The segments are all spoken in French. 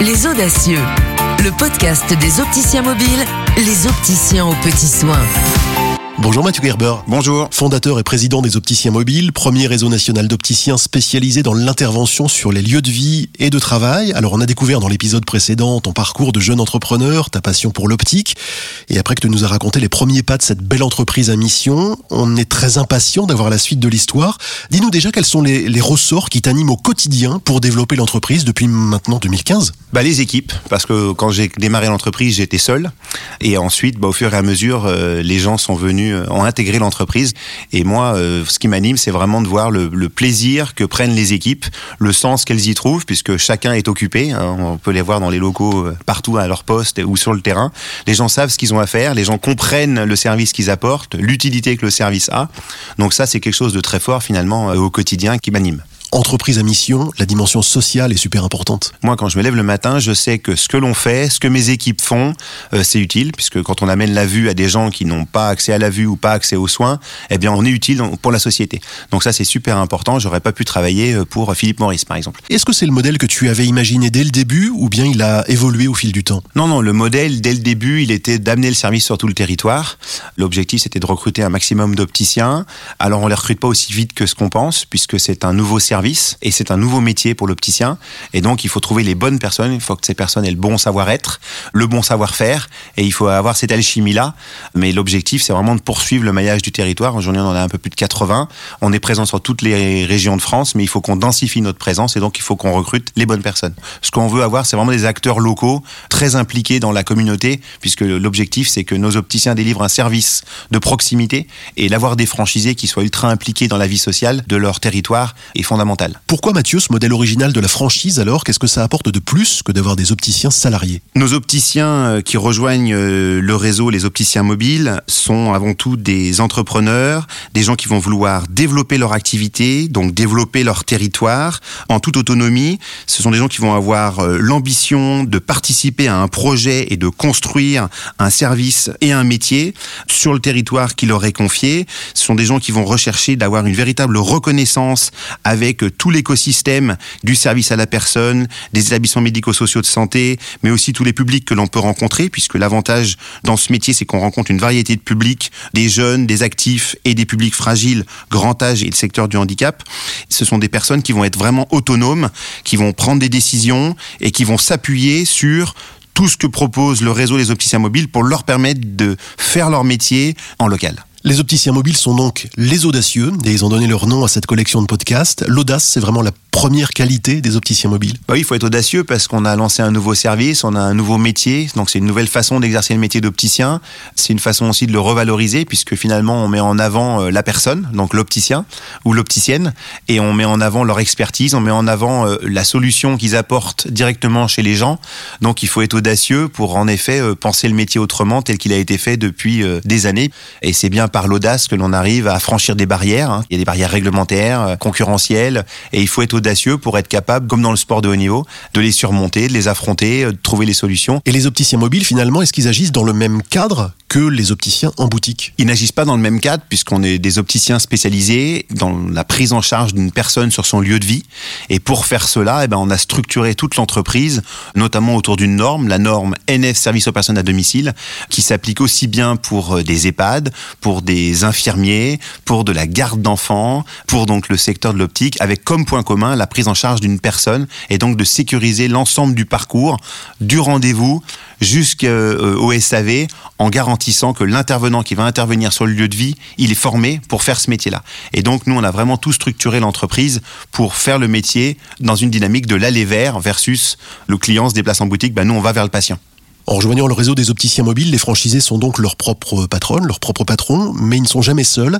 Les Audacieux, le podcast des opticiens mobiles, les opticiens aux petits soins. Bonjour Mathieu Gerber. Bonjour. Fondateur et président des Opticiens Mobiles, premier réseau national d'opticiens spécialisé dans l'intervention sur les lieux de vie et de travail. Alors on a découvert dans l'épisode précédent ton parcours de jeune entrepreneur, ta passion pour l'optique. Et après que tu nous as raconté les premiers pas de cette belle entreprise à mission, on est très impatient d'avoir la suite de l'histoire. Dis-nous déjà quels sont les, les ressorts qui t'animent au quotidien pour développer l'entreprise depuis maintenant 2015 bah, Les équipes, parce que quand j'ai démarré l'entreprise, j'étais seul. Et ensuite, bah, au fur et à mesure, euh, les gens sont venus, euh, ont intégré l'entreprise. Et moi, euh, ce qui m'anime, c'est vraiment de voir le, plaisir que prennent les équipes, le sens qu'elles y trouvent, puisque chacun est occupé. Hein, on peut les voir dans les locaux, partout à leur poste ou sur le terrain. Les gens savent ce qu'ils ont à faire, les gens comprennent le service qu'ils apportent, l'utilité que le service a. Donc ça, c'est quelque chose de très fort finalement au quotidien qui m'anime entreprise à mission, la dimension sociale est super importante. Moi, quand je me lève le matin, je sais que ce que l'on fait, ce que mes équipes font, euh, c'est utile, puisque quand on amène la vue à des gens qui n'ont pas accès à la vue ou pas accès aux soins, eh bien, on est utile pour la société. Donc ça, c'est super important. J'aurais pas pu travailler euh, pour Philippe Maurice, par exemple. Est-ce que c'est le modèle que tu avais imaginé dès le début, ou bien il a évolué au fil du temps? Non, non, le modèle, dès le début, il était d'amener le service sur tout le territoire. L'objectif, c'était de recruter un maximum d'opticiens. Alors, on les recrute pas aussi vite que ce qu'on pense, puisque c'est un nouveau service et c'est un nouveau métier pour l'opticien. Et donc, il faut trouver les bonnes personnes. Il faut que ces personnes aient le bon savoir-être, le bon savoir-faire et il faut avoir cette alchimie-là. Mais l'objectif, c'est vraiment de poursuivre le maillage du territoire. Aujourd'hui, on en a un peu plus de 80. On est présent sur toutes les régions de France, mais il faut qu'on densifie notre présence et donc il faut qu'on recrute les bonnes personnes. Ce qu'on veut avoir, c'est vraiment des acteurs locaux très impliqués dans la communauté, puisque l'objectif, c'est que nos opticiens délivrent un service de proximité et l'avoir des franchisés qui soient ultra impliqués dans la vie sociale de leur territoire est fondamental pourquoi Mathieu, ce modèle original de la franchise alors Qu'est-ce que ça apporte de plus que d'avoir des opticiens salariés? Nos opticiens euh, qui rejoignent euh, le réseau, les opticiens mobiles, sont avant tout des entrepreneurs, des gens qui vont vouloir développer leur activité, donc développer leur territoire en toute autonomie. Ce sont des gens qui vont avoir euh, l'ambition de participer à un projet et de construire un service et un métier sur le territoire qui leur est confié. Ce sont des gens qui vont rechercher d'avoir une véritable reconnaissance avec tout l'écosystème du service à la personne, des établissements médico-sociaux de santé, mais aussi tous les publics que l'on peut rencontrer, puisque l'avantage dans ce métier, c'est qu'on rencontre une variété de publics, des jeunes, des actifs et des publics fragiles, grand âge et le secteur du handicap. Ce sont des personnes qui vont être vraiment autonomes, qui vont prendre des décisions et qui vont s'appuyer sur tout ce que propose le réseau des opticiens mobiles pour leur permettre de faire leur métier en local. Les opticiens mobiles sont donc les audacieux, et ils ont donné leur nom à cette collection de podcasts. L'audace, c'est vraiment la première qualité des opticiens mobiles bah Oui, il faut être audacieux parce qu'on a lancé un nouveau service, on a un nouveau métier, donc c'est une nouvelle façon d'exercer le métier d'opticien. C'est une façon aussi de le revaloriser puisque finalement on met en avant euh, la personne, donc l'opticien ou l'opticienne, et on met en avant leur expertise, on met en avant euh, la solution qu'ils apportent directement chez les gens. Donc il faut être audacieux pour en effet euh, penser le métier autrement tel qu'il a été fait depuis des années. Et c'est bien par l'audace que l'on arrive à franchir des barrières. Hein. Il y a des barrières réglementaires, concurrentielles, et il faut être audacieux pour être capable, comme dans le sport de haut niveau, de les surmonter, de les affronter, euh, de trouver les solutions. Et les opticiens mobiles, finalement, est-ce qu'ils agissent dans le même cadre que les opticiens en boutique Ils n'agissent pas dans le même cadre puisqu'on est des opticiens spécialisés dans la prise en charge d'une personne sur son lieu de vie. Et pour faire cela, eh ben, on a structuré toute l'entreprise, notamment autour d'une norme, la norme NF Service aux personnes à domicile, qui s'applique aussi bien pour euh, des EHPAD, pour des infirmiers, pour de la garde d'enfants, pour donc le secteur de l'optique, avec comme point commun la prise en charge d'une personne et donc de sécuriser l'ensemble du parcours, du rendez-vous jusqu'au euh, SAV en garantissant que l'intervenant qui va intervenir sur le lieu de vie, il est formé pour faire ce métier-là. Et donc nous, on a vraiment tout structuré l'entreprise pour faire le métier dans une dynamique de l'aller vers versus le client se déplace en boutique, ben nous on va vers le patient. En rejoignant le réseau des opticiens mobiles, les franchisés sont donc leurs propres patronnes, leurs propres patrons, mais ils ne sont jamais seuls,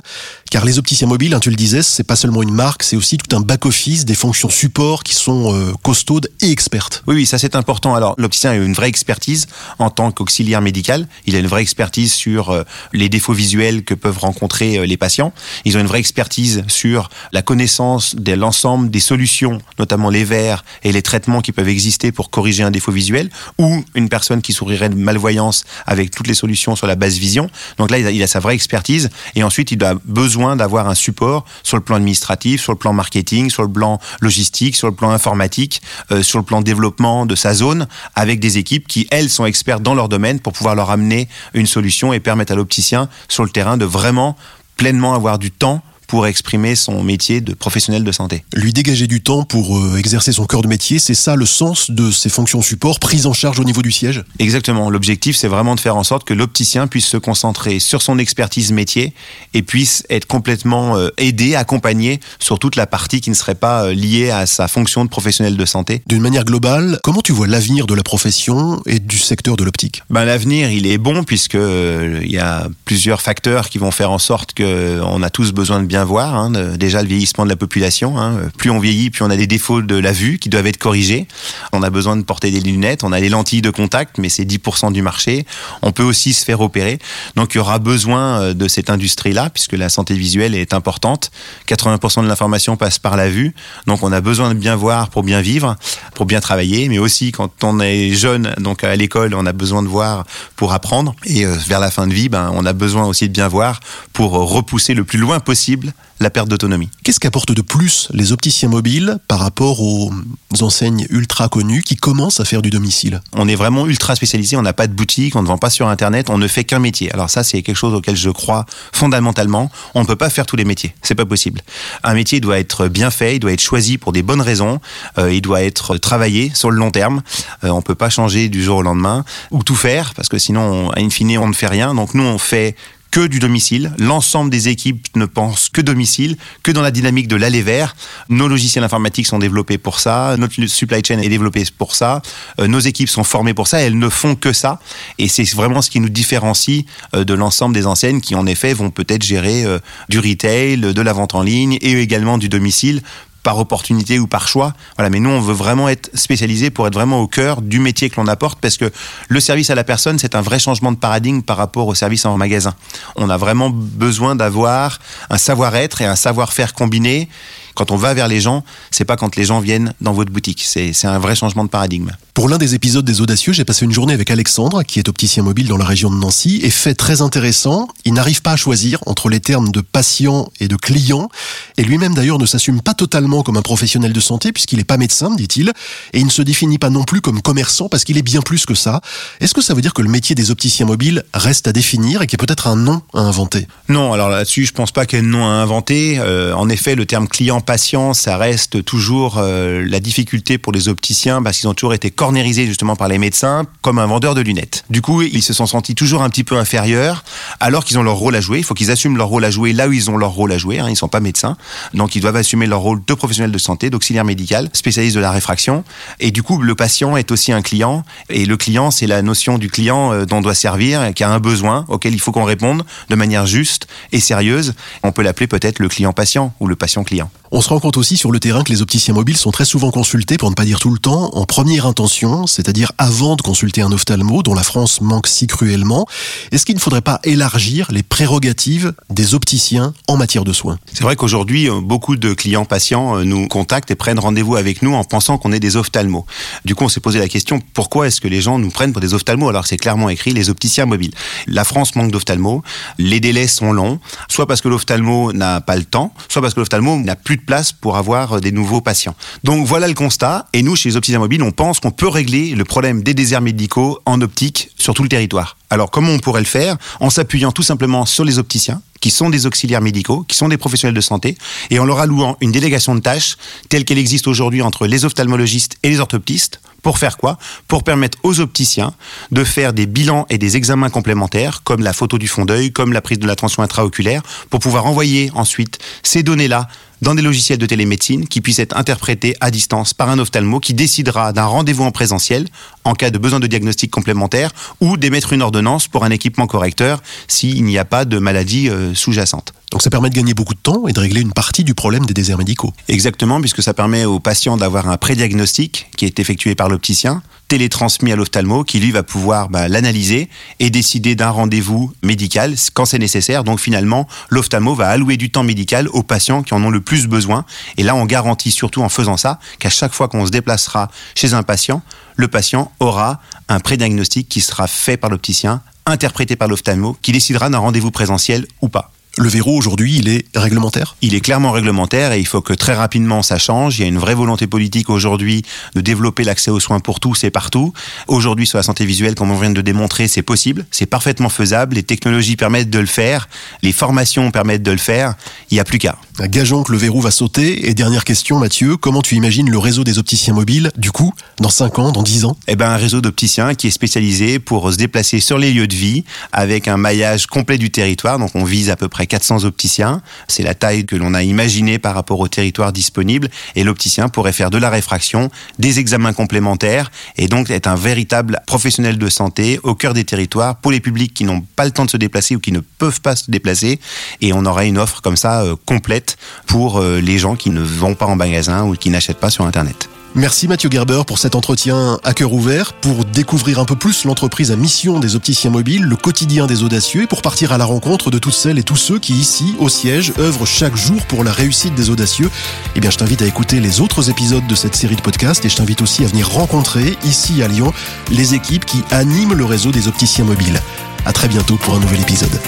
car les opticiens mobiles, hein, tu le disais, c'est pas seulement une marque, c'est aussi tout un back-office, des fonctions support qui sont euh, costaudes et expertes. Oui, oui, ça c'est important. Alors l'opticien a une vraie expertise en tant qu'auxiliaire médical, il a une vraie expertise sur euh, les défauts visuels que peuvent rencontrer euh, les patients, ils ont une vraie expertise sur la connaissance de l'ensemble des solutions, notamment les verres et les traitements qui peuvent exister pour corriger un défaut visuel, ou une personne qui sourirait de malvoyance avec toutes les solutions sur la base vision. Donc là, il a, sa vraie expertise et ensuite il a besoin d'avoir un support sur le plan administratif, sur le plan marketing, sur le plan logistique, sur le plan informatique, euh, sur le plan développement de sa zone, avec des équipes qui elles sont expertes dans leur domaine pour pouvoir leur amener une solution et permettre à l'opticien sur le terrain de vraiment pleinement avoir du temps pour exprimer son métier de professionnel de santé. Lui dégager du temps pour euh, exercer son cœur de métier, c'est ça le sens de ces fonctions support prises en charge au niveau du siège? Exactement. L'objectif, c'est vraiment de faire en sorte que l'opticien puisse se concentrer sur son expertise métier et puisse être complètement euh, aidé, accompagné sur toute la partie qui ne serait pas euh, liée à sa fonction de professionnel de santé. D'une manière globale, comment tu vois l'avenir de la profession et du secteur de l'optique? Ben, L'avenir, il est bon puisque il y a plusieurs facteurs qui vont faire en sorte qu'on a tous besoin de bien voir. Hein, déjà le vieillissement de la population. Hein. Plus on vieillit, plus on a des défauts de la vue qui doivent être corrigés. On a besoin de porter des lunettes. On a les lentilles de contact, mais c'est 10% du marché. On peut aussi se faire opérer. Donc il y aura besoin euh, de cette industrie-là, puisque la santé visuelle est importante. 80% de l'information passe par la vue. Donc on a besoin de bien voir pour bien vivre, pour bien travailler, mais aussi quand on est jeune, donc à l'école, on a besoin de voir pour apprendre. Et euh, vers la fin de vie, ben, on a besoin aussi de bien voir pour repousser le plus loin possible la perte d'autonomie. Qu'est-ce qu'apportent de plus les opticiens mobiles par rapport aux enseignes ultra connues qui commencent à faire du domicile? On est vraiment ultra spécialisé, on n'a pas de boutique, on ne vend pas sur Internet, on ne fait qu'un métier. Alors ça, c'est quelque chose auquel je crois fondamentalement. On ne peut pas faire tous les métiers, c'est pas possible. Un métier doit être bien fait, il doit être choisi pour des bonnes raisons, euh, il doit être travaillé sur le long terme. Euh, on peut pas changer du jour au lendemain ou tout faire parce que sinon, in fine, on ne fait rien. Donc nous, on fait que du domicile. L'ensemble des équipes ne pensent que domicile, que dans la dynamique de l'aller vers. Nos logiciels informatiques sont développés pour ça, notre supply chain est développé pour ça, euh, nos équipes sont formées pour ça, elles ne font que ça. Et c'est vraiment ce qui nous différencie euh, de l'ensemble des enseignes qui, en effet, vont peut-être gérer euh, du retail, de la vente en ligne et également du domicile par opportunité ou par choix. Voilà, mais nous, on veut vraiment être spécialisé pour être vraiment au cœur du métier que l'on apporte parce que le service à la personne, c'est un vrai changement de paradigme par rapport au service en magasin. On a vraiment besoin d'avoir un savoir-être et un savoir-faire combiné quand on va vers les gens, c'est pas quand les gens viennent dans votre boutique. C'est un vrai changement de paradigme. Pour l'un des épisodes des Audacieux, j'ai passé une journée avec Alexandre, qui est opticien mobile dans la région de Nancy, et fait très intéressant, il n'arrive pas à choisir entre les termes de patient et de client, et lui-même d'ailleurs ne s'assume pas totalement comme un professionnel de santé, puisqu'il n'est pas médecin, dit-il, et il ne se définit pas non plus comme commerçant, parce qu'il est bien plus que ça. Est-ce que ça veut dire que le métier des opticiens mobiles reste à définir et qu'il y a peut-être un nom à inventer? Non, alors là-dessus, je pense pas qu'il y ait un nom à inventer. Euh, en effet, le terme client patient, ça reste toujours euh, la difficulté pour les opticiens parce qu'ils ont toujours été cornérisés justement par les médecins comme un vendeur de lunettes. Du coup, ils se sont sentis toujours un petit peu inférieurs alors qu'ils ont leur rôle à jouer. Il faut qu'ils assument leur rôle à jouer là où ils ont leur rôle à jouer. Hein. Ils sont pas médecins, donc ils doivent assumer leur rôle de professionnel de santé, d'auxiliaire médical, spécialiste de la réfraction. Et du coup, le patient est aussi un client. Et le client, c'est la notion du client euh, dont on doit servir, qui a un besoin auquel il faut qu'on réponde de manière juste et sérieuse. On peut l'appeler peut-être le client patient ou le patient client. On se rend compte aussi sur le terrain que les opticiens mobiles sont très souvent consultés, pour ne pas dire tout le temps, en première intention, c'est-à-dire avant de consulter un ophtalmo dont la France manque si cruellement. Est-ce qu'il ne faudrait pas élargir les prérogatives des opticiens en matière de soins? C'est vrai qu'aujourd'hui, euh, beaucoup de clients patients euh, nous contactent et prennent rendez-vous avec nous en pensant qu'on est des ophtalmos. Du coup, on s'est posé la question, pourquoi est-ce que les gens nous prennent pour des ophtalmos? Alors que c'est clairement écrit les opticiens mobiles La France manque d'ophtalmos, les délais sont longs, soit parce que l'ophtalmo n'a pas le temps, soit parce que l'ophtalmo n'a plus place pour avoir euh, des nouveaux patients. Donc voilà le constat. Et nous, chez les opticiens mobiles, on pense qu'on peut régler le problème des déserts médicaux en optique sur tout le territoire. Alors comment on pourrait le faire? En s'appuyant tout simplement sur les opticiens, qui sont des auxiliaires médicaux, qui sont des professionnels de santé, et en leur allouant une délégation de tâches telle qu'elle existe aujourd'hui entre les ophtalmologistes et les orthoptistes. Pour faire quoi? Pour permettre aux opticiens de faire des bilans et des examens complémentaires, comme la photo du fond d'œil, comme la prise de la tension intraoculaire, pour pouvoir envoyer ensuite ces données-là dans des logiciels de télémédecine qui puissent être interprétés à distance par un ophtalmo qui décidera d'un rendez-vous en présentiel en cas de besoin de diagnostic complémentaire ou d'émettre une ordonnance pour un équipement correcteur s'il n'y a pas de maladie euh, sous-jacente. Donc ça permet de gagner beaucoup de temps et de régler une partie du problème des déserts médicaux. Exactement, puisque ça permet aux patients d'avoir un prédiagnostic qui est effectué par l'opticien, télétransmis à l'ophtalmo, qui lui va pouvoir bah, l'analyser et décider d'un rendez-vous médical quand c'est nécessaire. Donc finalement, l'ophtalmo va allouer du temps médical aux patients qui en ont le plus besoin. Et là, on garantit surtout en faisant ça qu'à chaque fois qu'on se déplacera chez un patient, le patient aura un prédiagnostic qui sera fait par l'opticien, interprété par l'ophtalmo, qui décidera d'un rendez-vous présentiel ou pas. Le verrou aujourd'hui, il est réglementaire? Il est clairement réglementaire et il faut que très rapidement ça change. Il y a une vraie volonté politique aujourd'hui de développer l'accès aux soins pour tous et partout. Aujourd'hui, sur la santé visuelle, comme on vient de démontrer, c'est possible, c'est parfaitement faisable. Les technologies permettent de le faire, les formations permettent de le faire. Il n'y a plus qu'à. Gageons que le verrou va sauter. Et dernière question, Mathieu, comment tu imagines le réseau des opticiens mobiles, du coup, dans 5 ans, dans 10 ans? Eh ben, un réseau d'opticiens qui est spécialisé pour se déplacer sur les lieux de vie avec un maillage complet du territoire. Donc, on vise à peu près 400 opticiens. C'est la taille que l'on a imaginée par rapport au territoire disponible. Et l'opticien pourrait faire de la réfraction, des examens complémentaires et donc être un véritable professionnel de santé au cœur des territoires pour les publics qui n'ont pas le temps de se déplacer ou qui ne peuvent pas se déplacer. Et on aurait une offre comme ça euh, complète pour euh, les gens qui ne vont pas en magasin ou qui n'achètent pas sur Internet. Merci Mathieu Gerber pour cet entretien à cœur ouvert, pour découvrir un peu plus l'entreprise à mission des opticiens mobiles, le quotidien des audacieux et pour partir à la rencontre de toutes celles et tous ceux qui ici, au siège, œuvrent chaque jour pour la réussite des audacieux. Eh bien, je t'invite à écouter les autres épisodes de cette série de podcasts et je t'invite aussi à venir rencontrer ici à Lyon les équipes qui animent le réseau des opticiens mobiles. À très bientôt pour un nouvel épisode.